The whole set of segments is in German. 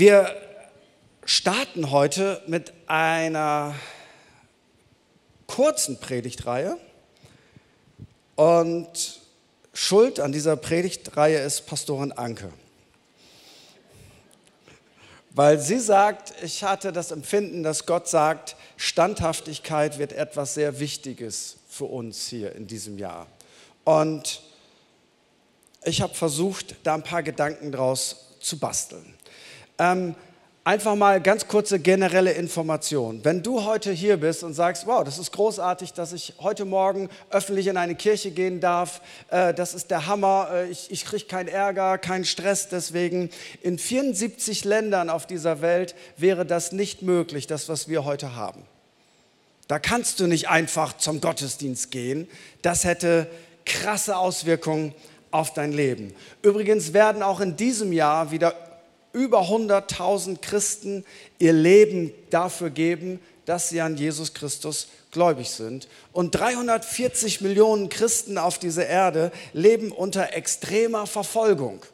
Wir starten heute mit einer kurzen Predigtreihe und Schuld an dieser Predigtreihe ist Pastorin Anke. Weil sie sagt, ich hatte das Empfinden, dass Gott sagt, Standhaftigkeit wird etwas sehr Wichtiges für uns hier in diesem Jahr. Und ich habe versucht, da ein paar Gedanken draus zu basteln. Ähm, Einfach mal ganz kurze generelle Information. Wenn du heute hier bist und sagst, wow, das ist großartig, dass ich heute Morgen öffentlich in eine Kirche gehen darf, äh, das ist der Hammer, äh, ich, ich kriege keinen Ärger, keinen Stress deswegen. In 74 Ländern auf dieser Welt wäre das nicht möglich, das, was wir heute haben. Da kannst du nicht einfach zum Gottesdienst gehen. Das hätte krasse Auswirkungen auf dein Leben. Übrigens werden auch in diesem Jahr wieder über 100.000 Christen ihr Leben dafür geben, dass sie an Jesus Christus gläubig sind. Und 340 Millionen Christen auf dieser Erde leben unter extremer Verfolgung.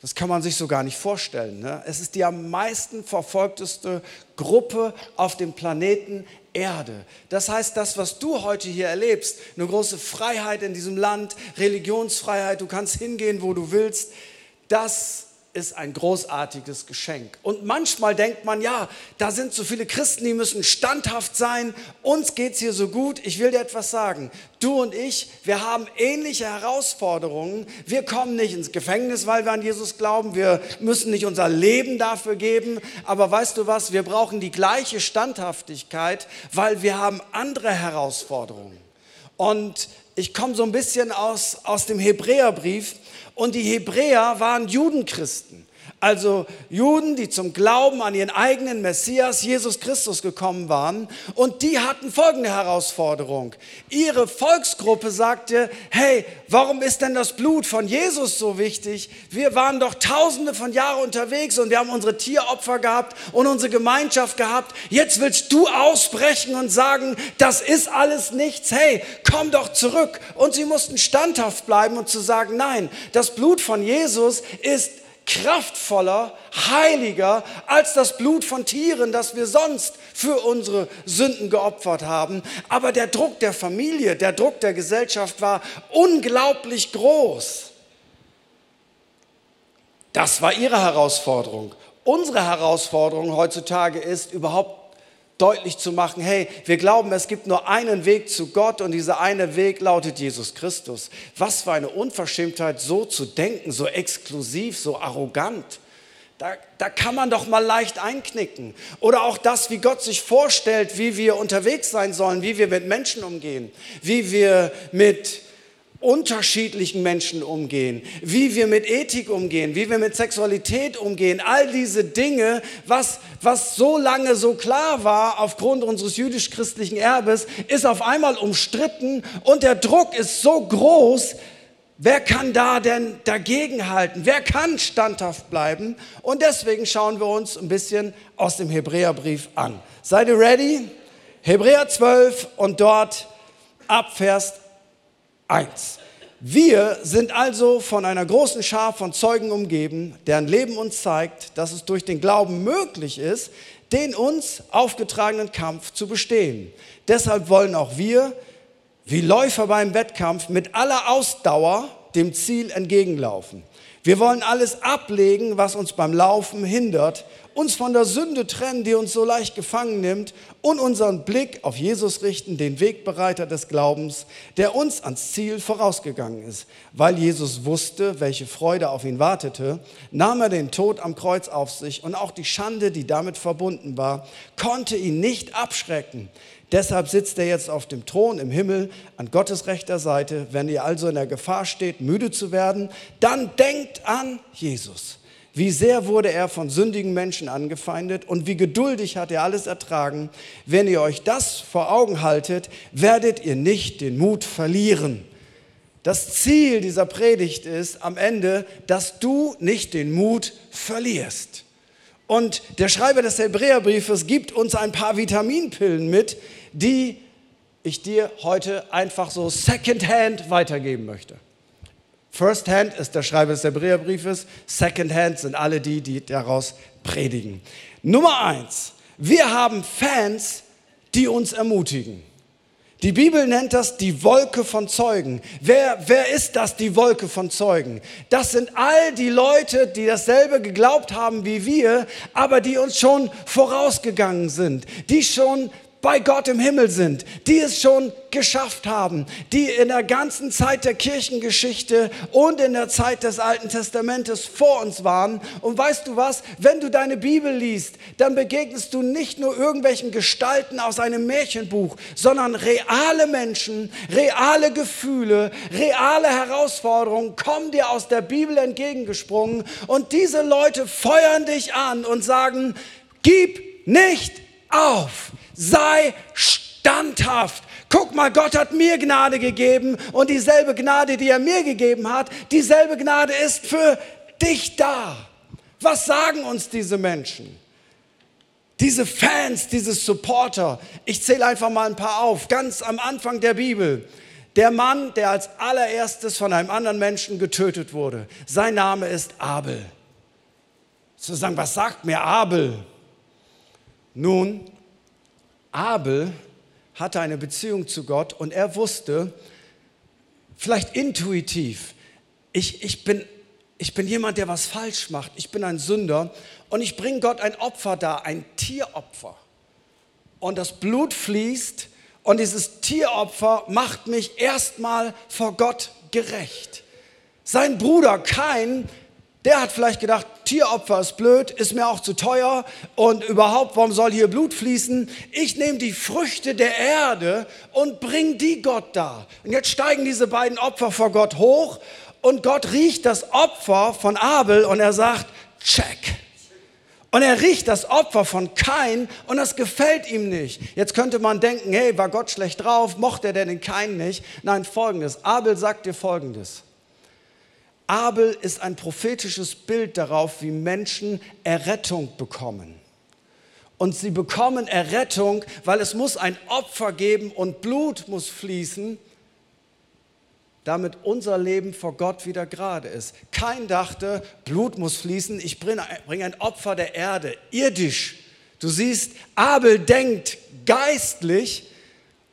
Das kann man sich so gar nicht vorstellen. Ne? Es ist die am meisten verfolgteste Gruppe auf dem Planeten Erde. Das heißt, das, was du heute hier erlebst, eine große Freiheit in diesem Land, Religionsfreiheit, du kannst hingehen, wo du willst, das ist ein großartiges Geschenk. Und manchmal denkt man, ja, da sind so viele Christen, die müssen standhaft sein. Uns geht es hier so gut. Ich will dir etwas sagen. Du und ich, wir haben ähnliche Herausforderungen. Wir kommen nicht ins Gefängnis, weil wir an Jesus glauben. Wir müssen nicht unser Leben dafür geben. Aber weißt du was? Wir brauchen die gleiche Standhaftigkeit, weil wir haben andere Herausforderungen. Und ich komme so ein bisschen aus, aus dem Hebräerbrief und die Hebräer waren Judenchristen. Also Juden, die zum Glauben an ihren eigenen Messias, Jesus Christus, gekommen waren. Und die hatten folgende Herausforderung. Ihre Volksgruppe sagte, hey, warum ist denn das Blut von Jesus so wichtig? Wir waren doch tausende von Jahren unterwegs und wir haben unsere Tieropfer gehabt und unsere Gemeinschaft gehabt. Jetzt willst du ausbrechen und sagen, das ist alles nichts. Hey, komm doch zurück. Und sie mussten standhaft bleiben und zu sagen, nein, das Blut von Jesus ist kraftvoller, heiliger als das Blut von Tieren, das wir sonst für unsere Sünden geopfert haben. Aber der Druck der Familie, der Druck der Gesellschaft war unglaublich groß. Das war ihre Herausforderung. Unsere Herausforderung heutzutage ist, überhaupt deutlich zu machen, hey, wir glauben, es gibt nur einen Weg zu Gott und dieser eine Weg lautet Jesus Christus. Was für eine Unverschämtheit, so zu denken, so exklusiv, so arrogant. Da, da kann man doch mal leicht einknicken. Oder auch das, wie Gott sich vorstellt, wie wir unterwegs sein sollen, wie wir mit Menschen umgehen, wie wir mit unterschiedlichen Menschen umgehen, wie wir mit Ethik umgehen, wie wir mit Sexualität umgehen, all diese Dinge, was, was so lange so klar war aufgrund unseres jüdisch-christlichen Erbes, ist auf einmal umstritten und der Druck ist so groß, Wer kann da denn dagegenhalten? Wer kann standhaft bleiben? Und deswegen schauen wir uns ein bisschen aus dem Hebräerbrief an. Seid ihr ready? Hebräer 12 und dort ab Vers 1. Wir sind also von einer großen Schar von Zeugen umgeben, deren Leben uns zeigt, dass es durch den Glauben möglich ist, den uns aufgetragenen Kampf zu bestehen. Deshalb wollen auch wir, wie Läufer beim Wettkampf, mit aller Ausdauer dem Ziel entgegenlaufen. Wir wollen alles ablegen, was uns beim Laufen hindert uns von der Sünde trennen, die uns so leicht gefangen nimmt und unseren Blick auf Jesus richten, den Wegbereiter des Glaubens, der uns ans Ziel vorausgegangen ist. Weil Jesus wusste, welche Freude auf ihn wartete, nahm er den Tod am Kreuz auf sich und auch die Schande, die damit verbunden war, konnte ihn nicht abschrecken. Deshalb sitzt er jetzt auf dem Thron im Himmel an Gottes rechter Seite. Wenn ihr also in der Gefahr steht, müde zu werden, dann denkt an Jesus wie sehr wurde er von sündigen Menschen angefeindet und wie geduldig hat er alles ertragen. Wenn ihr euch das vor Augen haltet, werdet ihr nicht den Mut verlieren. Das Ziel dieser Predigt ist am Ende, dass du nicht den Mut verlierst. Und der Schreiber des Hebräerbriefes gibt uns ein paar Vitaminpillen mit, die ich dir heute einfach so secondhand weitergeben möchte. First Hand ist der Schreiber des Hebräerbriefes, Second Hand sind alle die, die daraus predigen. Nummer eins, wir haben Fans, die uns ermutigen. Die Bibel nennt das die Wolke von Zeugen. Wer, wer ist das, die Wolke von Zeugen? Das sind all die Leute, die dasselbe geglaubt haben wie wir, aber die uns schon vorausgegangen sind, die schon bei Gott im Himmel sind, die es schon geschafft haben, die in der ganzen Zeit der Kirchengeschichte und in der Zeit des Alten Testamentes vor uns waren. Und weißt du was, wenn du deine Bibel liest, dann begegnest du nicht nur irgendwelchen Gestalten aus einem Märchenbuch, sondern reale Menschen, reale Gefühle, reale Herausforderungen kommen dir aus der Bibel entgegengesprungen. Und diese Leute feuern dich an und sagen, gib nicht auf sei standhaft. Guck mal, Gott hat mir Gnade gegeben und dieselbe Gnade, die er mir gegeben hat, dieselbe Gnade ist für dich da. Was sagen uns diese Menschen? Diese Fans, diese Supporter. Ich zähle einfach mal ein paar auf. Ganz am Anfang der Bibel. Der Mann, der als allererstes von einem anderen Menschen getötet wurde. Sein Name ist Abel. Zu sagen, was sagt mir Abel? Nun, Abel hatte eine Beziehung zu Gott und er wusste, vielleicht intuitiv, ich, ich, bin, ich bin jemand, der was falsch macht, ich bin ein Sünder und ich bringe Gott ein Opfer dar, ein Tieropfer. Und das Blut fließt und dieses Tieropfer macht mich erstmal vor Gott gerecht. Sein Bruder Kain der hat vielleicht gedacht, Tieropfer ist blöd, ist mir auch zu teuer und überhaupt, warum soll hier Blut fließen? Ich nehme die Früchte der Erde und bringe die Gott da. Und jetzt steigen diese beiden Opfer vor Gott hoch und Gott riecht das Opfer von Abel und er sagt, check. Und er riecht das Opfer von Kain und das gefällt ihm nicht. Jetzt könnte man denken, hey, war Gott schlecht drauf, mochte er denn den Kain nicht? Nein, folgendes. Abel sagt dir folgendes. Abel ist ein prophetisches Bild darauf, wie Menschen Errettung bekommen. Und sie bekommen Errettung, weil es muss ein Opfer geben und Blut muss fließen, damit unser Leben vor Gott wieder gerade ist. Kein dachte, Blut muss fließen, ich bringe ein Opfer der Erde, irdisch. Du siehst, Abel denkt geistlich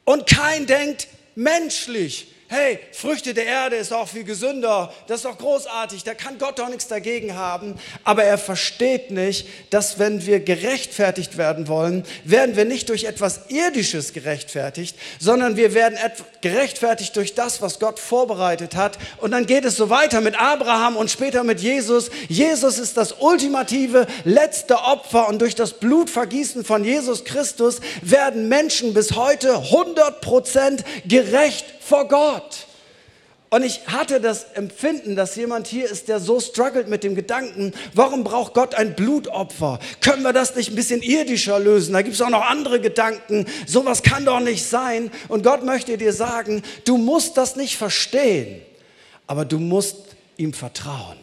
und kein denkt menschlich hey, Früchte der Erde ist auch viel gesünder, das ist doch großartig, da kann Gott doch nichts dagegen haben. Aber er versteht nicht, dass wenn wir gerechtfertigt werden wollen, werden wir nicht durch etwas Irdisches gerechtfertigt, sondern wir werden gerechtfertigt durch das, was Gott vorbereitet hat. Und dann geht es so weiter mit Abraham und später mit Jesus. Jesus ist das ultimative letzte Opfer und durch das Blutvergießen von Jesus Christus werden Menschen bis heute 100% gerecht vor Gott. Und ich hatte das Empfinden, dass jemand hier ist, der so struggelt mit dem Gedanken, warum braucht Gott ein Blutopfer? Können wir das nicht ein bisschen irdischer lösen? Da gibt es auch noch andere Gedanken. Sowas kann doch nicht sein. Und Gott möchte dir sagen, du musst das nicht verstehen, aber du musst ihm vertrauen,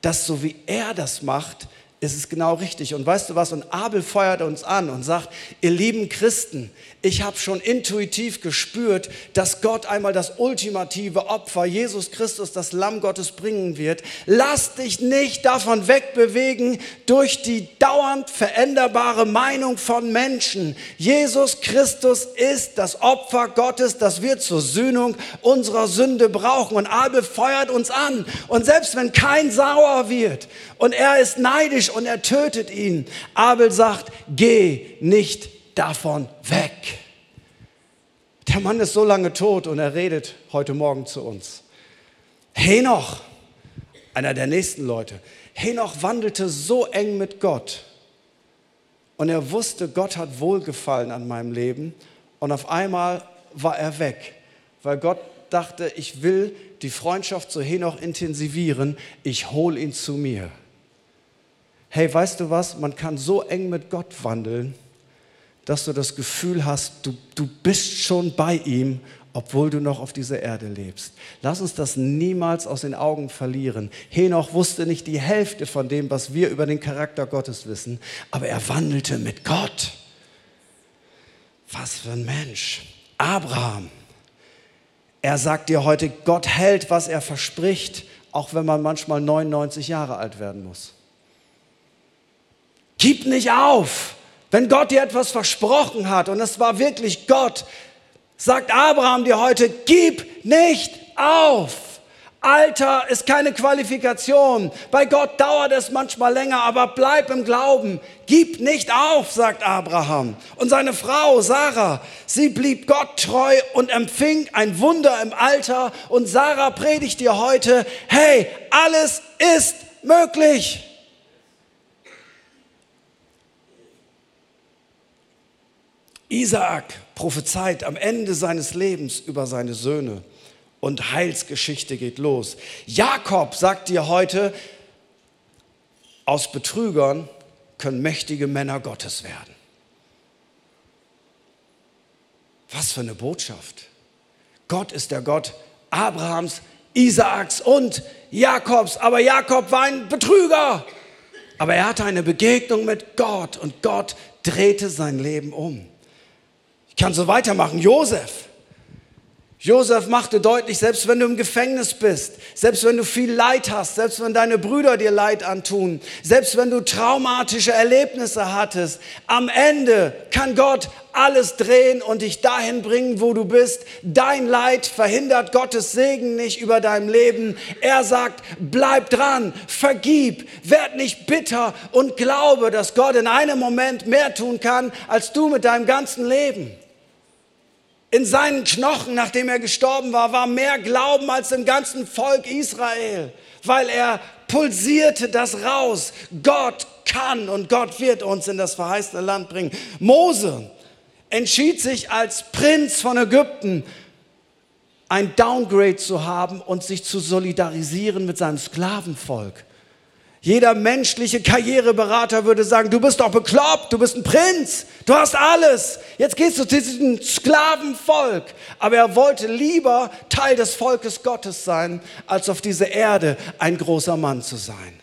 dass so wie er das macht, ist es genau richtig. Und weißt du was? Und Abel feuert uns an und sagt, ihr lieben Christen, ich habe schon intuitiv gespürt, dass Gott einmal das ultimative Opfer, Jesus Christus, das Lamm Gottes bringen wird. Lass dich nicht davon wegbewegen durch die dauernd veränderbare Meinung von Menschen. Jesus Christus ist das Opfer Gottes, das wir zur Sühnung unserer Sünde brauchen. Und Abel feuert uns an. Und selbst wenn kein sauer wird und er ist neidisch und er tötet ihn, Abel sagt, geh nicht davon weg. Der Mann ist so lange tot und er redet heute Morgen zu uns. Henoch, einer der nächsten Leute, Henoch wandelte so eng mit Gott und er wusste, Gott hat Wohlgefallen an meinem Leben und auf einmal war er weg, weil Gott dachte, ich will die Freundschaft zu Henoch intensivieren, ich hole ihn zu mir. Hey, weißt du was? Man kann so eng mit Gott wandeln dass du das Gefühl hast, du, du bist schon bei ihm, obwohl du noch auf dieser Erde lebst. Lass uns das niemals aus den Augen verlieren. Henoch wusste nicht die Hälfte von dem, was wir über den Charakter Gottes wissen, aber er wandelte mit Gott. Was für ein Mensch. Abraham. Er sagt dir heute, Gott hält, was er verspricht, auch wenn man manchmal 99 Jahre alt werden muss. Gib nicht auf. Wenn Gott dir etwas versprochen hat, und es war wirklich Gott, sagt Abraham dir heute, gib nicht auf. Alter ist keine Qualifikation. Bei Gott dauert es manchmal länger, aber bleib im Glauben. Gib nicht auf, sagt Abraham. Und seine Frau Sarah, sie blieb Gott treu und empfing ein Wunder im Alter. Und Sarah predigt dir heute, hey, alles ist möglich. Isaak prophezeit am Ende seines Lebens über seine Söhne und Heilsgeschichte geht los. Jakob sagt dir heute, aus Betrügern können mächtige Männer Gottes werden. Was für eine Botschaft. Gott ist der Gott Abrahams, Isaaks und Jakobs. Aber Jakob war ein Betrüger. Aber er hatte eine Begegnung mit Gott und Gott drehte sein Leben um. Ich kann so weitermachen. Josef. Josef machte deutlich, selbst wenn du im Gefängnis bist, selbst wenn du viel Leid hast, selbst wenn deine Brüder dir Leid antun, selbst wenn du traumatische Erlebnisse hattest, am Ende kann Gott alles drehen und dich dahin bringen, wo du bist. Dein Leid verhindert Gottes Segen nicht über deinem Leben. Er sagt, bleib dran, vergib, werd nicht bitter und glaube, dass Gott in einem Moment mehr tun kann, als du mit deinem ganzen Leben. In seinen Knochen, nachdem er gestorben war, war mehr Glauben als im ganzen Volk Israel, weil er pulsierte das raus. Gott kann und Gott wird uns in das verheißene Land bringen. Mose entschied sich als Prinz von Ägypten ein Downgrade zu haben und sich zu solidarisieren mit seinem Sklavenvolk. Jeder menschliche Karriereberater würde sagen, du bist doch bekloppt, du bist ein Prinz, du hast alles. Jetzt gehst du zu diesem Sklavenvolk. Aber er wollte lieber Teil des Volkes Gottes sein, als auf dieser Erde ein großer Mann zu sein.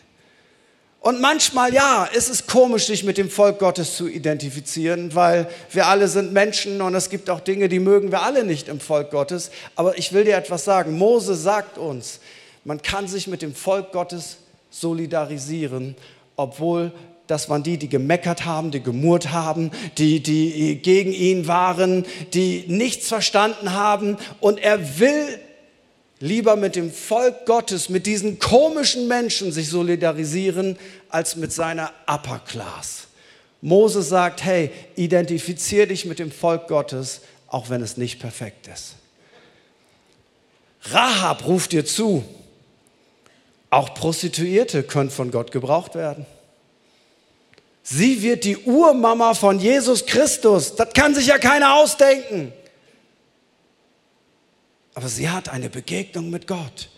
Und manchmal, ja, ist es komisch, sich mit dem Volk Gottes zu identifizieren, weil wir alle sind Menschen und es gibt auch Dinge, die mögen wir alle nicht im Volk Gottes. Aber ich will dir etwas sagen. Mose sagt uns, man kann sich mit dem Volk Gottes solidarisieren, obwohl das waren die, die gemeckert haben, die gemurrt haben, die, die gegen ihn waren, die nichts verstanden haben. Und er will lieber mit dem Volk Gottes, mit diesen komischen Menschen sich solidarisieren, als mit seiner Upper Class. Mose sagt, hey, identifizier dich mit dem Volk Gottes, auch wenn es nicht perfekt ist. Rahab ruft dir zu, auch Prostituierte können von Gott gebraucht werden. Sie wird die Urmama von Jesus Christus. Das kann sich ja keiner ausdenken. Aber sie hat eine Begegnung mit Gott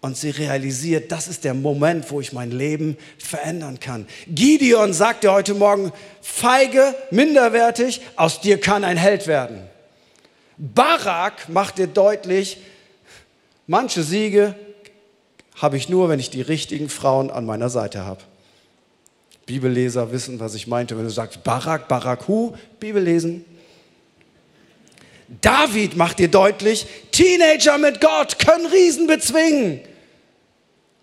und sie realisiert, das ist der Moment, wo ich mein Leben verändern kann. Gideon sagte heute Morgen, feige, minderwertig, aus dir kann ein Held werden. Barak macht dir deutlich, manche Siege habe ich nur, wenn ich die richtigen Frauen an meiner Seite habe. Bibelleser wissen, was ich meinte, wenn du sagst Barak, Baraku, Bibel lesen. David macht dir deutlich, Teenager mit Gott können Riesen bezwingen.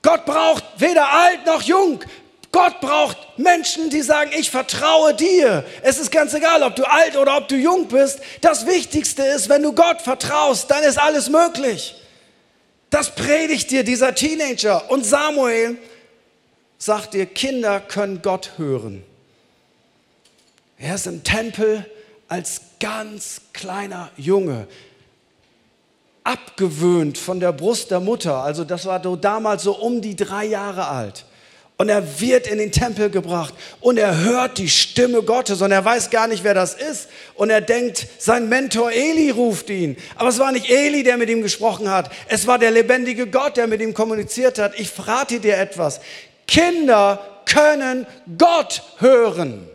Gott braucht weder alt noch jung. Gott braucht Menschen, die sagen, ich vertraue dir. Es ist ganz egal, ob du alt oder ob du jung bist. Das Wichtigste ist, wenn du Gott vertraust, dann ist alles möglich. Das predigt dir dieser Teenager. Und Samuel sagt dir, Kinder können Gott hören. Er ist im Tempel als ganz kleiner Junge, abgewöhnt von der Brust der Mutter. Also das war damals so um die drei Jahre alt. Und er wird in den Tempel gebracht und er hört die Stimme Gottes und er weiß gar nicht, wer das ist. Und er denkt, sein Mentor Eli ruft ihn. Aber es war nicht Eli, der mit ihm gesprochen hat. Es war der lebendige Gott, der mit ihm kommuniziert hat. Ich frage dir etwas. Kinder können Gott hören.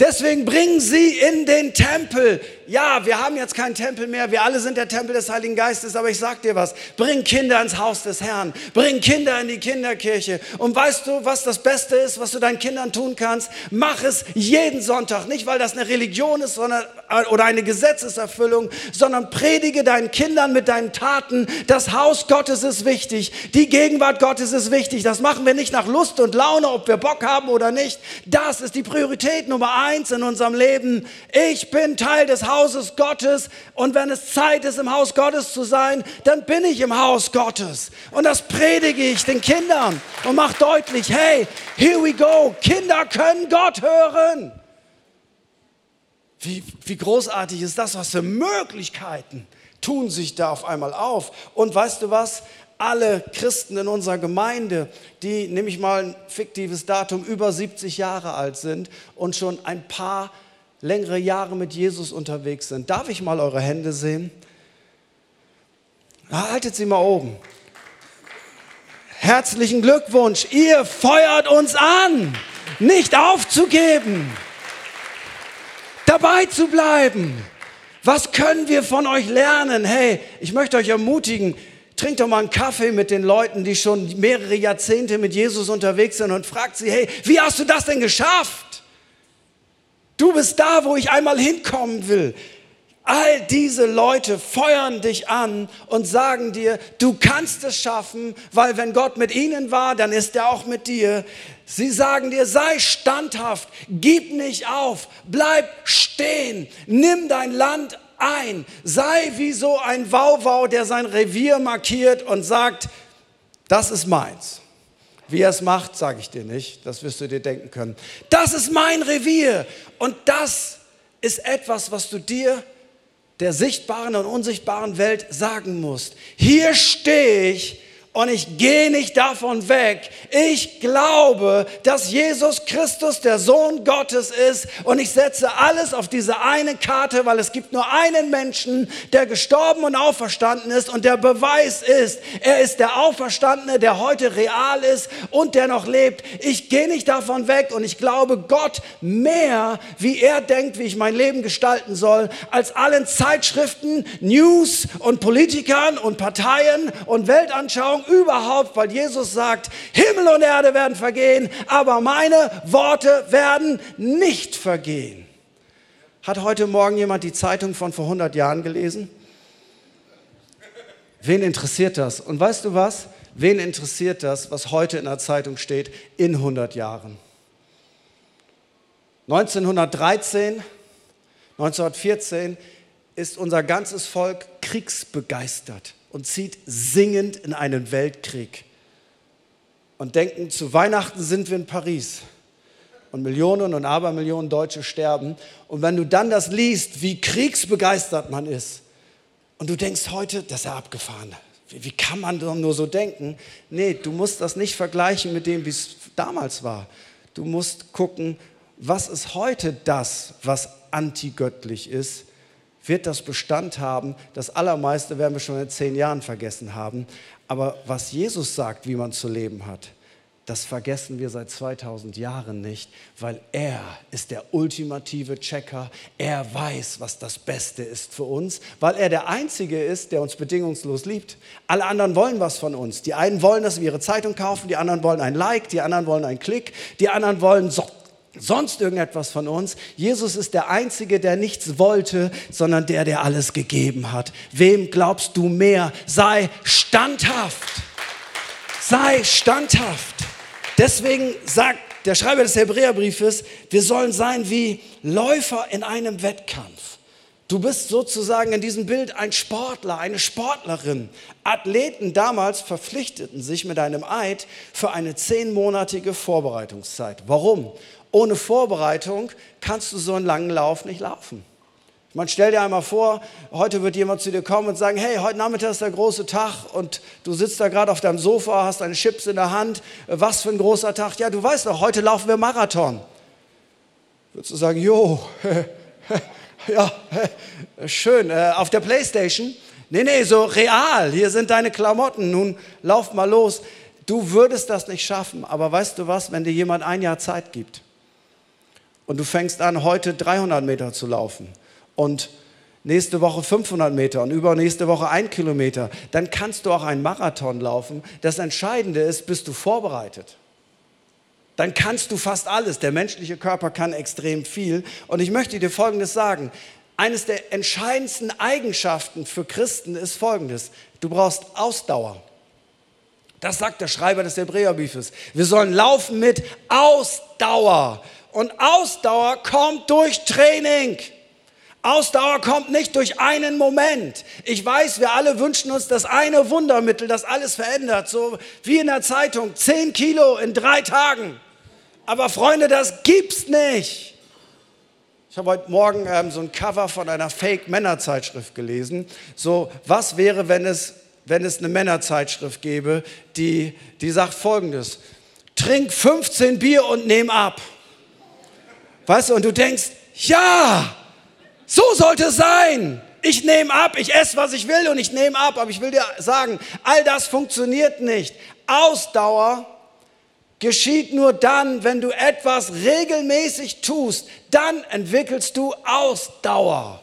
Deswegen bringen sie in den Tempel. Ja, wir haben jetzt keinen Tempel mehr, wir alle sind der Tempel des Heiligen Geistes, aber ich sag dir was, bring Kinder ins Haus des Herrn, bring Kinder in die Kinderkirche. Und weißt du, was das Beste ist, was du deinen Kindern tun kannst? Mach es jeden Sonntag, nicht weil das eine Religion ist sondern, äh, oder eine Gesetzeserfüllung, sondern predige deinen Kindern mit deinen Taten, das Haus Gottes ist wichtig, die Gegenwart Gottes ist wichtig. Das machen wir nicht nach Lust und Laune, ob wir Bock haben oder nicht. Das ist die Priorität Nummer eins in unserem Leben. Ich bin Teil des Hauses Gottes und wenn es Zeit ist, im Haus Gottes zu sein, dann bin ich im Haus Gottes. Und das predige ich den Kindern und mache deutlich, hey, here we go, Kinder können Gott hören. Wie, wie großartig ist das, was für Möglichkeiten tun sich da auf einmal auf. Und weißt du was? Alle Christen in unserer Gemeinde, die, nehme ich mal ein fiktives Datum, über 70 Jahre alt sind und schon ein paar längere Jahre mit Jesus unterwegs sind. Darf ich mal eure Hände sehen? Haltet sie mal oben. Herzlichen Glückwunsch. Ihr feuert uns an, nicht aufzugeben, dabei zu bleiben. Was können wir von euch lernen? Hey, ich möchte euch ermutigen, trinkt doch mal einen Kaffee mit den Leuten, die schon mehrere Jahrzehnte mit Jesus unterwegs sind und fragt sie, hey, wie hast du das denn geschafft? Du bist da, wo ich einmal hinkommen will. All diese Leute feuern dich an und sagen dir, du kannst es schaffen, weil wenn Gott mit ihnen war, dann ist er auch mit dir. Sie sagen dir, sei standhaft, gib nicht auf, bleib stehen, nimm dein Land ein, sei wie so ein Wauwau, der sein Revier markiert und sagt, das ist meins. Wie er es macht, sage ich dir nicht. Das wirst du dir denken können. Das ist mein Revier. Und das ist etwas, was du dir der sichtbaren und unsichtbaren Welt sagen musst. Hier stehe ich und ich gehe nicht davon weg. Ich glaube, dass Jesus Christus der Sohn Gottes ist und ich setze alles auf diese eine Karte, weil es gibt nur einen Menschen, der gestorben und auferstanden ist und der Beweis ist, er ist der Auferstandene, der heute real ist und der noch lebt. Ich gehe nicht davon weg und ich glaube Gott mehr, wie er denkt, wie ich mein Leben gestalten soll, als allen Zeitschriften, News und Politikern und Parteien und Weltanschauungen Veränderung überhaupt, weil Jesus sagt, Himmel und Erde werden vergehen, aber meine Worte werden nicht vergehen. Hat heute Morgen jemand die Zeitung von vor 100 Jahren gelesen? Wen interessiert das? Und weißt du was? Wen interessiert das, was heute in der Zeitung steht, in 100 Jahren? 1913, 1914 ist unser ganzes Volk kriegsbegeistert und zieht singend in einen Weltkrieg und denken, zu Weihnachten sind wir in Paris und Millionen und Abermillionen Deutsche sterben. Und wenn du dann das liest, wie kriegsbegeistert man ist, und du denkst heute, das ist ja abgefahren. Wie, wie kann man nur so denken? Nee, du musst das nicht vergleichen mit dem, wie es damals war. Du musst gucken, was ist heute das, was antigöttlich ist wird das Bestand haben. Das Allermeiste werden wir schon in zehn Jahren vergessen haben. Aber was Jesus sagt, wie man zu leben hat, das vergessen wir seit 2000 Jahren nicht, weil er ist der ultimative Checker. Er weiß, was das Beste ist für uns, weil er der Einzige ist, der uns bedingungslos liebt. Alle anderen wollen was von uns. Die einen wollen, dass wir ihre Zeitung kaufen, die anderen wollen ein Like, die anderen wollen einen Klick, die anderen wollen so sonst irgendetwas von uns. Jesus ist der Einzige, der nichts wollte, sondern der, der alles gegeben hat. Wem glaubst du mehr? Sei standhaft. Sei standhaft. Deswegen sagt der Schreiber des Hebräerbriefes, wir sollen sein wie Läufer in einem Wettkampf. Du bist sozusagen in diesem Bild ein Sportler, eine Sportlerin. Athleten damals verpflichteten sich mit einem Eid für eine zehnmonatige Vorbereitungszeit. Warum? Ohne Vorbereitung kannst du so einen langen Lauf nicht laufen. Man stell dir einmal vor, heute wird jemand zu dir kommen und sagen, hey, heute Nachmittag ist der große Tag und du sitzt da gerade auf deinem Sofa, hast deine Chips in der Hand. Was für ein großer Tag. Ja, du weißt doch, heute laufen wir Marathon. Würdest du sagen, jo, ja, schön, äh, auf der Playstation? Nee, nee, so real, hier sind deine Klamotten, nun lauf mal los. Du würdest das nicht schaffen, aber weißt du was, wenn dir jemand ein Jahr Zeit gibt, und du fängst an, heute 300 Meter zu laufen und nächste Woche 500 Meter und übernächste Woche ein Kilometer, dann kannst du auch einen Marathon laufen. Das Entscheidende ist, bist du vorbereitet. Dann kannst du fast alles. Der menschliche Körper kann extrem viel. Und ich möchte dir Folgendes sagen. Eines der entscheidendsten Eigenschaften für Christen ist Folgendes. Du brauchst Ausdauer. Das sagt der Schreiber des Hebräerbriefes. Wir sollen laufen mit Ausdauer. Und Ausdauer kommt durch Training. Ausdauer kommt nicht durch einen Moment. Ich weiß, wir alle wünschen uns das eine Wundermittel, das alles verändert. So wie in der Zeitung, 10 Kilo in drei Tagen. Aber Freunde, das gibt's nicht. Ich habe heute Morgen ähm, so ein Cover von einer Fake-Männerzeitschrift gelesen. So, was wäre, wenn es, wenn es eine Männerzeitschrift gäbe, die, die sagt folgendes: Trink 15 Bier und nehm ab. Weißt du, und du denkst, ja, so sollte es sein. Ich nehme ab, ich esse, was ich will und ich nehme ab. Aber ich will dir sagen, all das funktioniert nicht. Ausdauer geschieht nur dann, wenn du etwas regelmäßig tust. Dann entwickelst du Ausdauer.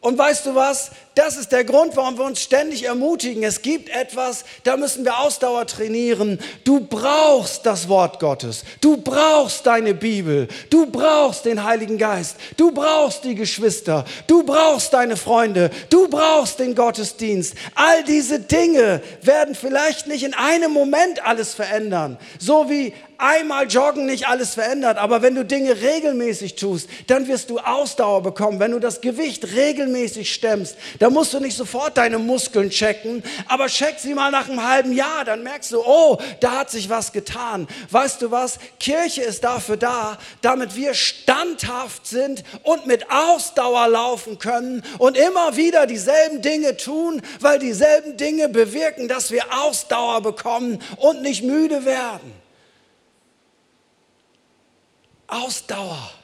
Und weißt du was? Das ist der Grund, warum wir uns ständig ermutigen. Es gibt etwas, da müssen wir Ausdauer trainieren. Du brauchst das Wort Gottes. Du brauchst deine Bibel. Du brauchst den Heiligen Geist. Du brauchst die Geschwister. Du brauchst deine Freunde. Du brauchst den Gottesdienst. All diese Dinge werden vielleicht nicht in einem Moment alles verändern. So wie einmal joggen nicht alles verändert, aber wenn du Dinge regelmäßig tust, dann wirst du Ausdauer bekommen. Wenn du das Gewicht regelmäßig stemmst, da musst du nicht sofort deine Muskeln checken, aber check sie mal nach einem halben Jahr, dann merkst du, oh, da hat sich was getan. Weißt du was? Kirche ist dafür da, damit wir standhaft sind und mit Ausdauer laufen können und immer wieder dieselben Dinge tun, weil dieselben Dinge bewirken, dass wir Ausdauer bekommen und nicht müde werden. Ausdauer.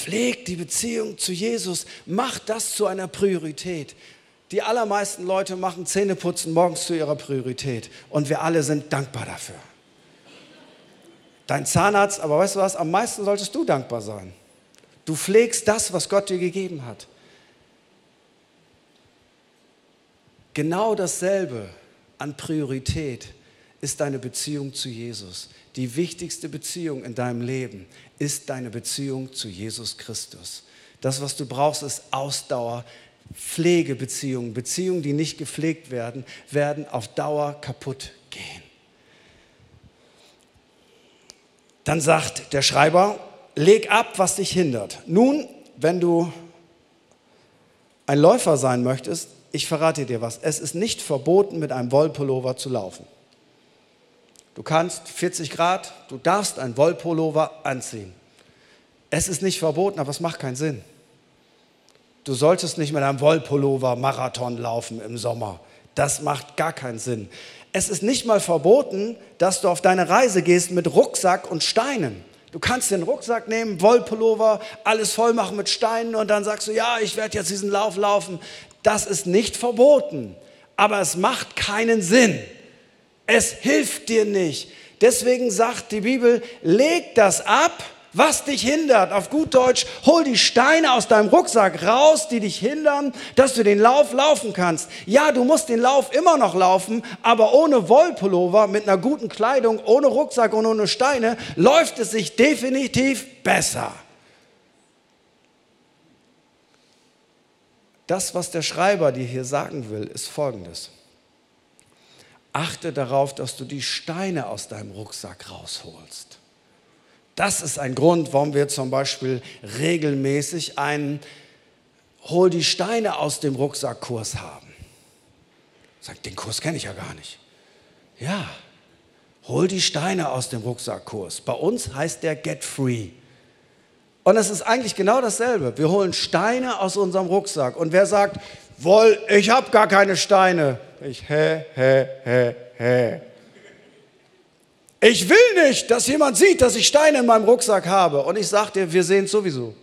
Pflegt die Beziehung zu Jesus, macht das zu einer Priorität. Die allermeisten Leute machen Zähneputzen morgens zu ihrer Priorität und wir alle sind dankbar dafür. Dein Zahnarzt, aber weißt du was, am meisten solltest du dankbar sein. Du pflegst das, was Gott dir gegeben hat. Genau dasselbe an Priorität ist deine Beziehung zu Jesus. Die wichtigste Beziehung in deinem Leben ist deine Beziehung zu Jesus Christus. Das, was du brauchst, ist Ausdauer, Pflegebeziehungen. Beziehungen, die nicht gepflegt werden, werden auf Dauer kaputt gehen. Dann sagt der Schreiber, leg ab, was dich hindert. Nun, wenn du ein Läufer sein möchtest, ich verrate dir was, es ist nicht verboten, mit einem Wollpullover zu laufen. Du kannst 40 Grad, du darfst ein Wollpullover anziehen. Es ist nicht verboten, aber es macht keinen Sinn. Du solltest nicht mit einem Wollpullover Marathon laufen im Sommer. Das macht gar keinen Sinn. Es ist nicht mal verboten, dass du auf deine Reise gehst mit Rucksack und Steinen. Du kannst den Rucksack nehmen, Wollpullover, alles voll machen mit Steinen und dann sagst du, ja, ich werde jetzt diesen Lauf laufen. Das ist nicht verboten, aber es macht keinen Sinn. Es hilft dir nicht. Deswegen sagt die Bibel, leg das ab, was dich hindert. Auf gut Deutsch, hol die Steine aus deinem Rucksack raus, die dich hindern, dass du den Lauf laufen kannst. Ja, du musst den Lauf immer noch laufen, aber ohne Wollpullover, mit einer guten Kleidung, ohne Rucksack und ohne Steine, läuft es sich definitiv besser. Das, was der Schreiber dir hier sagen will, ist folgendes. Achte darauf, dass du die Steine aus deinem Rucksack rausholst. Das ist ein Grund, warum wir zum Beispiel regelmäßig einen Hol die Steine aus dem Rucksack-Kurs haben. Sagt, den Kurs kenne ich ja gar nicht. Ja, hol die Steine aus dem Rucksack-Kurs. Bei uns heißt der Get Free. Und es ist eigentlich genau dasselbe. Wir holen Steine aus unserem Rucksack. Und wer sagt, wohl, ich habe gar keine Steine, ich, hä, hä, hä, hä. Ich will nicht, dass jemand sieht, dass ich Steine in meinem Rucksack habe. Und ich sage dir, wir sehen es sowieso.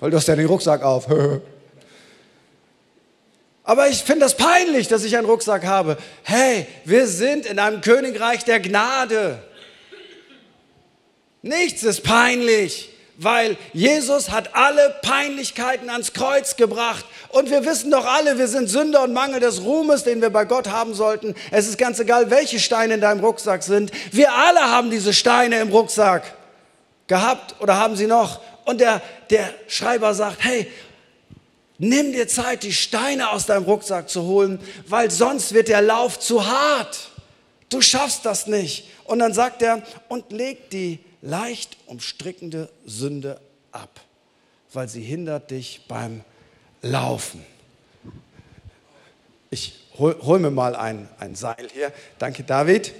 Weil du hast ja den Rucksack auf. Aber ich finde das peinlich, dass ich einen Rucksack habe. Hey, wir sind in einem Königreich der Gnade. Nichts ist peinlich. Weil Jesus hat alle Peinlichkeiten ans Kreuz gebracht. Und wir wissen doch alle, wir sind Sünder und Mangel des Ruhmes, den wir bei Gott haben sollten. Es ist ganz egal, welche Steine in deinem Rucksack sind. Wir alle haben diese Steine im Rucksack gehabt oder haben sie noch. Und der, der Schreiber sagt, hey, nimm dir Zeit, die Steine aus deinem Rucksack zu holen, weil sonst wird der Lauf zu hart. Du schaffst das nicht. Und dann sagt er, und leg die leicht umstrickende Sünde ab, weil sie hindert dich beim Laufen. Ich hol, hol mir mal ein, ein Seil hier. Danke, David.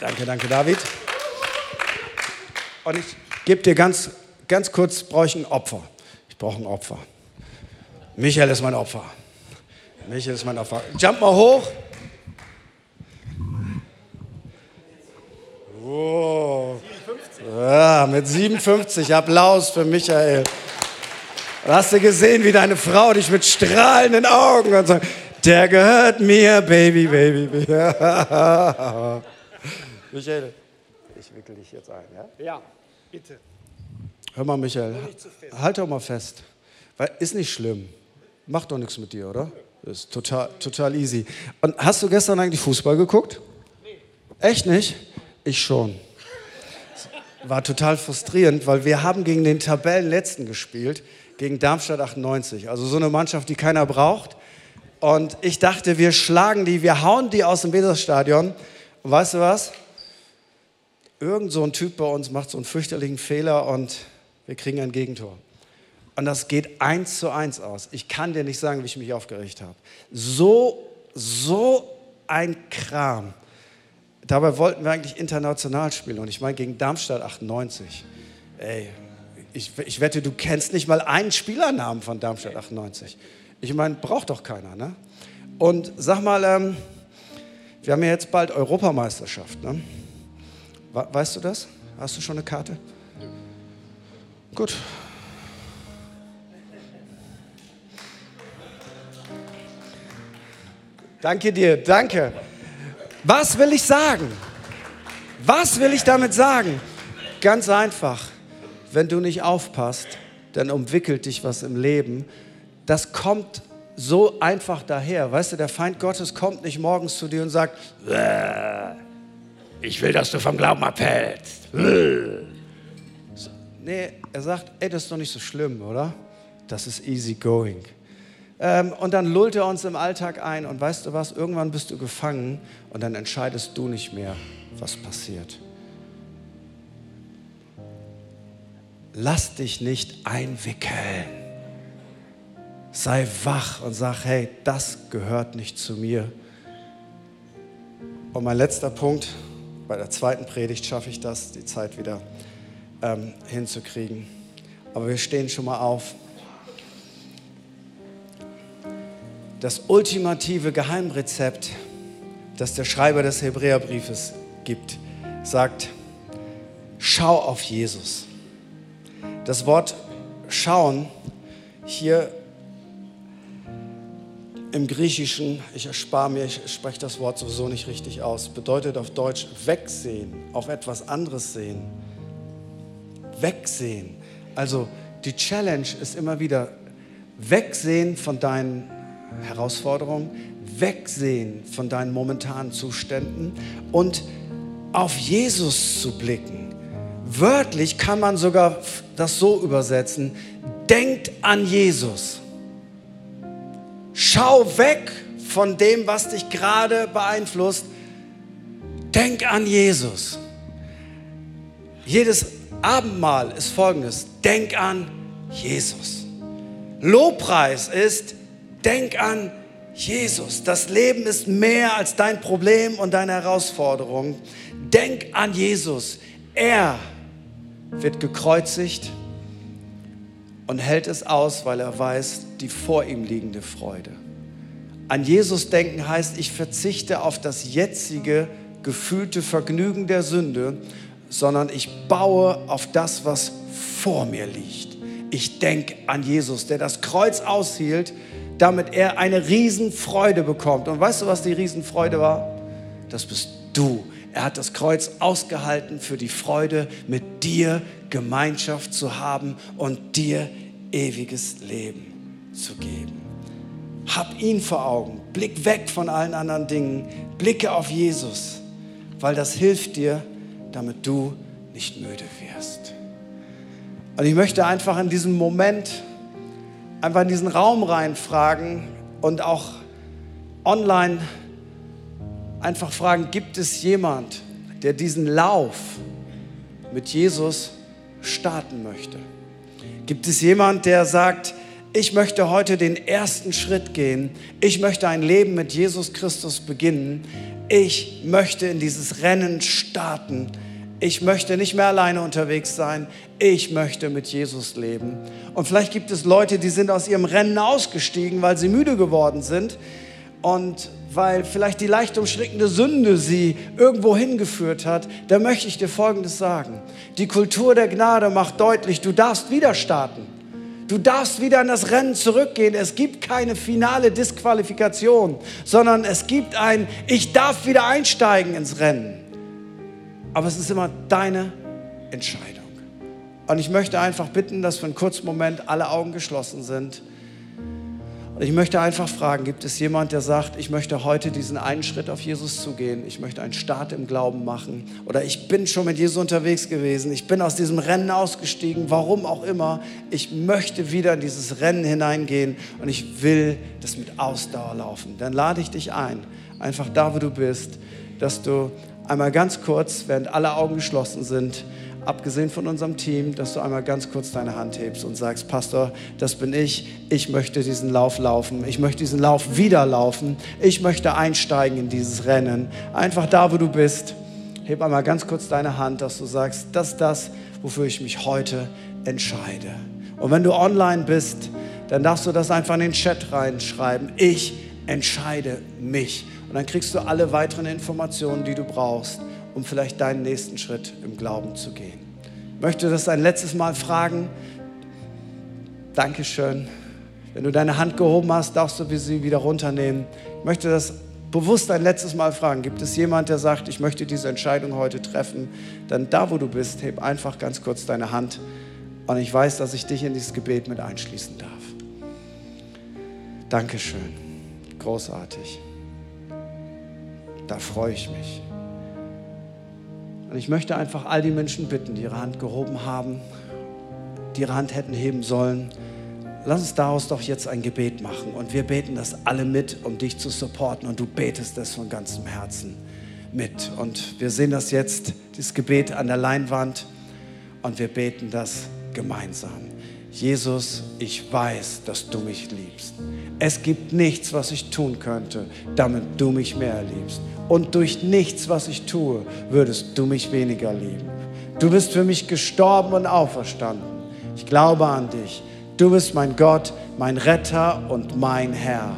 Danke, danke, David. Und ich gebe dir ganz, ganz kurz, brauche ich ein Opfer. Ich brauche ein Opfer. Michael ist mein Opfer. Michael ist mein Opfer. Jump mal hoch. Oh. Ja, mit 57. Applaus für Michael. Und hast du gesehen, wie deine Frau dich mit strahlenden Augen und sagt, der gehört mir, Baby, Baby, Baby. Michael, ich wickel dich jetzt ein, ja? Ja, bitte. Hör mal, Michael, halt doch mal fest. Weil, ist nicht schlimm. Macht doch nichts mit dir, oder? Ist total, total easy. Und hast du gestern eigentlich Fußball geguckt? Nee. Echt nicht? Ich schon. War total frustrierend, weil wir haben gegen den Tabellenletzten gespielt, gegen Darmstadt 98. Also so eine Mannschaft, die keiner braucht. Und ich dachte, wir schlagen die, wir hauen die aus dem Weserstadion. Und weißt du was? Irgend so ein Typ bei uns macht so einen fürchterlichen Fehler und wir kriegen ein Gegentor. Und das geht eins zu eins aus. Ich kann dir nicht sagen, wie ich mich aufgeregt habe. So, so ein Kram. Dabei wollten wir eigentlich international spielen und ich meine gegen Darmstadt 98. Ey, ich, ich wette, du kennst nicht mal einen Spielernamen von Darmstadt 98. Ich meine, braucht doch keiner, ne? Und sag mal, ähm, wir haben ja jetzt bald Europameisterschaft, ne? Weißt du das? Hast du schon eine Karte? Gut. Danke dir, danke. Was will ich sagen? Was will ich damit sagen? Ganz einfach, wenn du nicht aufpasst, dann umwickelt dich was im Leben. Das kommt so einfach daher. Weißt du, der Feind Gottes kommt nicht morgens zu dir und sagt, ich will, dass du vom Glauben abhältst. Nee, er sagt, ey, das ist doch nicht so schlimm, oder? Das ist easy going. Ähm, und dann lullt er uns im Alltag ein und weißt du was, irgendwann bist du gefangen und dann entscheidest du nicht mehr, was passiert. Lass dich nicht einwickeln. Sei wach und sag, hey, das gehört nicht zu mir. Und mein letzter Punkt, bei der zweiten Predigt schaffe ich das, die Zeit wieder ähm, hinzukriegen. Aber wir stehen schon mal auf. Das ultimative Geheimrezept, das der Schreiber des Hebräerbriefes gibt, sagt, schau auf Jesus. Das Wort schauen hier im Griechischen, ich erspare mir, ich spreche das Wort sowieso nicht richtig aus, bedeutet auf Deutsch wegsehen, auf etwas anderes sehen. Wegsehen. Also die Challenge ist immer wieder wegsehen von deinen Herausforderung, wegsehen von deinen momentanen Zuständen und auf Jesus zu blicken. Wörtlich kann man sogar das so übersetzen, denkt an Jesus. Schau weg von dem, was dich gerade beeinflusst. Denk an Jesus. Jedes Abendmahl ist folgendes. Denk an Jesus. Lobpreis ist, Denk an Jesus. Das Leben ist mehr als dein Problem und deine Herausforderung. Denk an Jesus. Er wird gekreuzigt und hält es aus, weil er weiß, die vor ihm liegende Freude. An Jesus denken heißt, ich verzichte auf das jetzige gefühlte Vergnügen der Sünde, sondern ich baue auf das, was vor mir liegt. Ich denke an Jesus, der das Kreuz aushielt, damit er eine Riesenfreude bekommt. Und weißt du, was die Riesenfreude war? Das bist du. Er hat das Kreuz ausgehalten für die Freude, mit dir Gemeinschaft zu haben und dir ewiges Leben zu geben. Hab ihn vor Augen. Blick weg von allen anderen Dingen. Blicke auf Jesus, weil das hilft dir, damit du nicht müde wirst. Und ich möchte einfach in diesem Moment einfach in diesen Raum reinfragen und auch online einfach fragen, gibt es jemand, der diesen Lauf mit Jesus starten möchte? Gibt es jemand, der sagt, ich möchte heute den ersten Schritt gehen. Ich möchte ein Leben mit Jesus Christus beginnen. Ich möchte in dieses Rennen starten. Ich möchte nicht mehr alleine unterwegs sein. Ich möchte mit Jesus leben. Und vielleicht gibt es Leute, die sind aus ihrem Rennen ausgestiegen, weil sie müde geworden sind und weil vielleicht die leicht umschreckende Sünde sie irgendwo hingeführt hat. Da möchte ich dir Folgendes sagen. Die Kultur der Gnade macht deutlich, du darfst wieder starten. Du darfst wieder in das Rennen zurückgehen. Es gibt keine finale Disqualifikation, sondern es gibt ein, ich darf wieder einsteigen ins Rennen. Aber es ist immer deine Entscheidung. Und ich möchte einfach bitten, dass für einen kurzen Moment alle Augen geschlossen sind. Und ich möchte einfach fragen, gibt es jemand, der sagt, ich möchte heute diesen einen Schritt auf Jesus zugehen, ich möchte einen Start im Glauben machen oder ich bin schon mit Jesus unterwegs gewesen, ich bin aus diesem Rennen ausgestiegen, warum auch immer, ich möchte wieder in dieses Rennen hineingehen und ich will das mit Ausdauer laufen. Dann lade ich dich ein, einfach da, wo du bist, dass du einmal ganz kurz, während alle Augen geschlossen sind, abgesehen von unserem Team, dass du einmal ganz kurz deine Hand hebst und sagst, Pastor, das bin ich, ich möchte diesen Lauf laufen, ich möchte diesen Lauf wieder laufen, ich möchte einsteigen in dieses Rennen. Einfach da, wo du bist, heb einmal ganz kurz deine Hand, dass du sagst, das ist das, wofür ich mich heute entscheide. Und wenn du online bist, dann darfst du das einfach in den Chat reinschreiben. Ich entscheide mich. Und dann kriegst du alle weiteren Informationen, die du brauchst um vielleicht deinen nächsten Schritt im Glauben zu gehen. Ich möchte das ein letztes Mal fragen. Dankeschön. Wenn du deine Hand gehoben hast, darfst du sie wieder runternehmen. Ich möchte das bewusst ein letztes Mal fragen. Gibt es jemand, der sagt, ich möchte diese Entscheidung heute treffen? Dann da, wo du bist, heb einfach ganz kurz deine Hand. Und ich weiß, dass ich dich in dieses Gebet mit einschließen darf. Dankeschön. Großartig. Da freue ich mich. Und ich möchte einfach all die Menschen bitten, die ihre Hand gehoben haben, die ihre Hand hätten heben sollen. Lass uns daraus doch jetzt ein Gebet machen. Und wir beten das alle mit, um dich zu supporten. Und du betest das von ganzem Herzen mit. Und wir sehen das jetzt, dieses Gebet an der Leinwand. Und wir beten das gemeinsam. Jesus, ich weiß, dass du mich liebst. Es gibt nichts, was ich tun könnte, damit du mich mehr liebst. Und durch nichts, was ich tue, würdest du mich weniger lieben. Du bist für mich gestorben und auferstanden. Ich glaube an dich. Du bist mein Gott, mein Retter und mein Herr.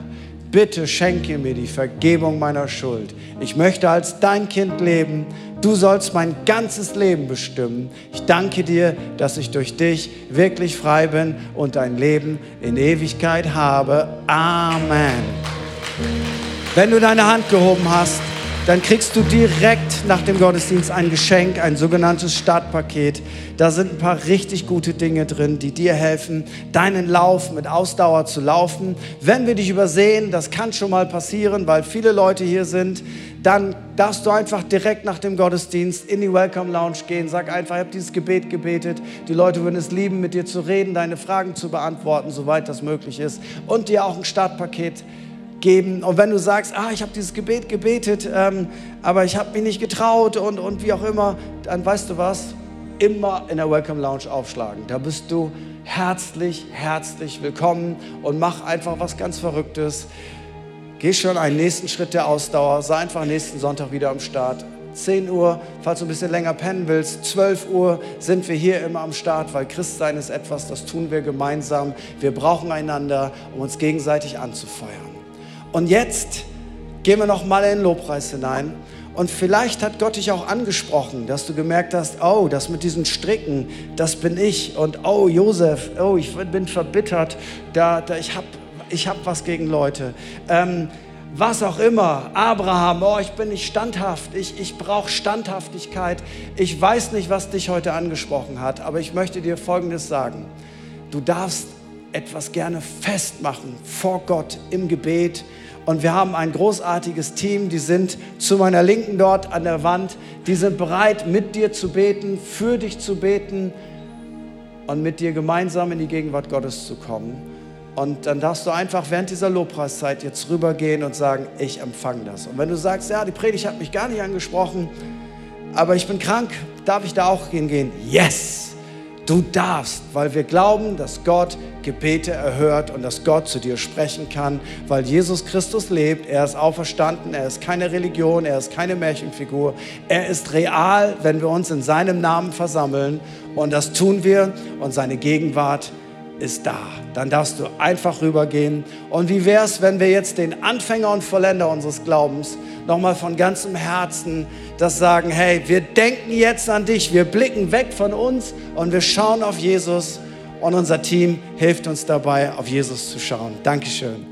Bitte schenke mir die Vergebung meiner Schuld. Ich möchte als dein Kind leben Du sollst mein ganzes Leben bestimmen. Ich danke dir, dass ich durch dich wirklich frei bin und ein Leben in Ewigkeit habe. Amen. Wenn du deine Hand gehoben hast, dann kriegst du direkt nach dem Gottesdienst ein Geschenk, ein sogenanntes Startpaket. Da sind ein paar richtig gute Dinge drin, die dir helfen, deinen Lauf mit Ausdauer zu laufen. Wenn wir dich übersehen, das kann schon mal passieren, weil viele Leute hier sind, dann darfst du einfach direkt nach dem Gottesdienst in die Welcome Lounge gehen. Sag einfach, ich habe dieses Gebet gebetet. Die Leute würden es lieben, mit dir zu reden, deine Fragen zu beantworten, soweit das möglich ist. Und dir auch ein Startpaket geben. Und wenn du sagst, ah, ich habe dieses Gebet gebetet, ähm, aber ich habe mich nicht getraut und, und wie auch immer, dann weißt du was, immer in der Welcome Lounge aufschlagen. Da bist du herzlich, herzlich willkommen und mach einfach was ganz Verrücktes. Geh schon einen nächsten Schritt der Ausdauer, sei einfach nächsten Sonntag wieder am Start. 10 Uhr, falls du ein bisschen länger pennen willst, 12 Uhr sind wir hier immer am Start, weil Christsein ist etwas, das tun wir gemeinsam. Wir brauchen einander, um uns gegenseitig anzufeuern. Und jetzt gehen wir noch mal in den Lobpreis hinein. Und vielleicht hat Gott dich auch angesprochen, dass du gemerkt hast, oh, das mit diesen Stricken, das bin ich. Und oh, Josef, oh, ich bin verbittert, da, da, ich habe ich hab was gegen Leute. Ähm, was auch immer, Abraham, oh, ich bin nicht standhaft, ich, ich brauche Standhaftigkeit. Ich weiß nicht, was dich heute angesprochen hat, aber ich möchte dir Folgendes sagen. Du darfst etwas gerne festmachen vor Gott im Gebet. Und wir haben ein großartiges Team, die sind zu meiner Linken dort an der Wand, die sind bereit, mit dir zu beten, für dich zu beten und mit dir gemeinsam in die Gegenwart Gottes zu kommen. Und dann darfst du einfach während dieser Lobpreiszeit jetzt rübergehen und sagen, ich empfange das. Und wenn du sagst, ja, die Predigt hat mich gar nicht angesprochen, aber ich bin krank, darf ich da auch hingehen? Yes! Du darfst, weil wir glauben, dass Gott Gebete erhört und dass Gott zu dir sprechen kann, weil Jesus Christus lebt, er ist auferstanden, er ist keine Religion, er ist keine Märchenfigur, er ist real, wenn wir uns in seinem Namen versammeln und das tun wir und seine Gegenwart ist da. Dann darfst du einfach rübergehen. Und wie wäre es, wenn wir jetzt den Anfänger und Vollender unseres Glaubens nochmal von ganzem Herzen das sagen, hey, wir denken jetzt an dich, wir blicken weg von uns und wir schauen auf Jesus und unser Team hilft uns dabei, auf Jesus zu schauen. Dankeschön.